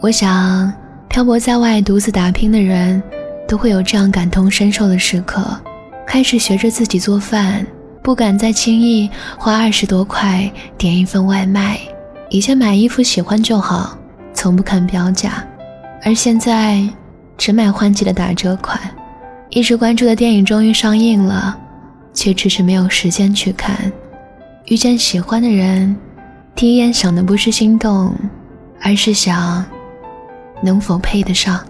我想，漂泊在外独自打拼的人，都会有这样感同身受的时刻：开始学着自己做饭，不敢再轻易花二十多块点一份外卖；以前买衣服喜欢就好，从不看标价；而现在，只买换季的打折款。一直关注的电影终于上映了，却迟迟没有时间去看。遇见喜欢的人，第一眼想的不是心动，而是想。能否配得上？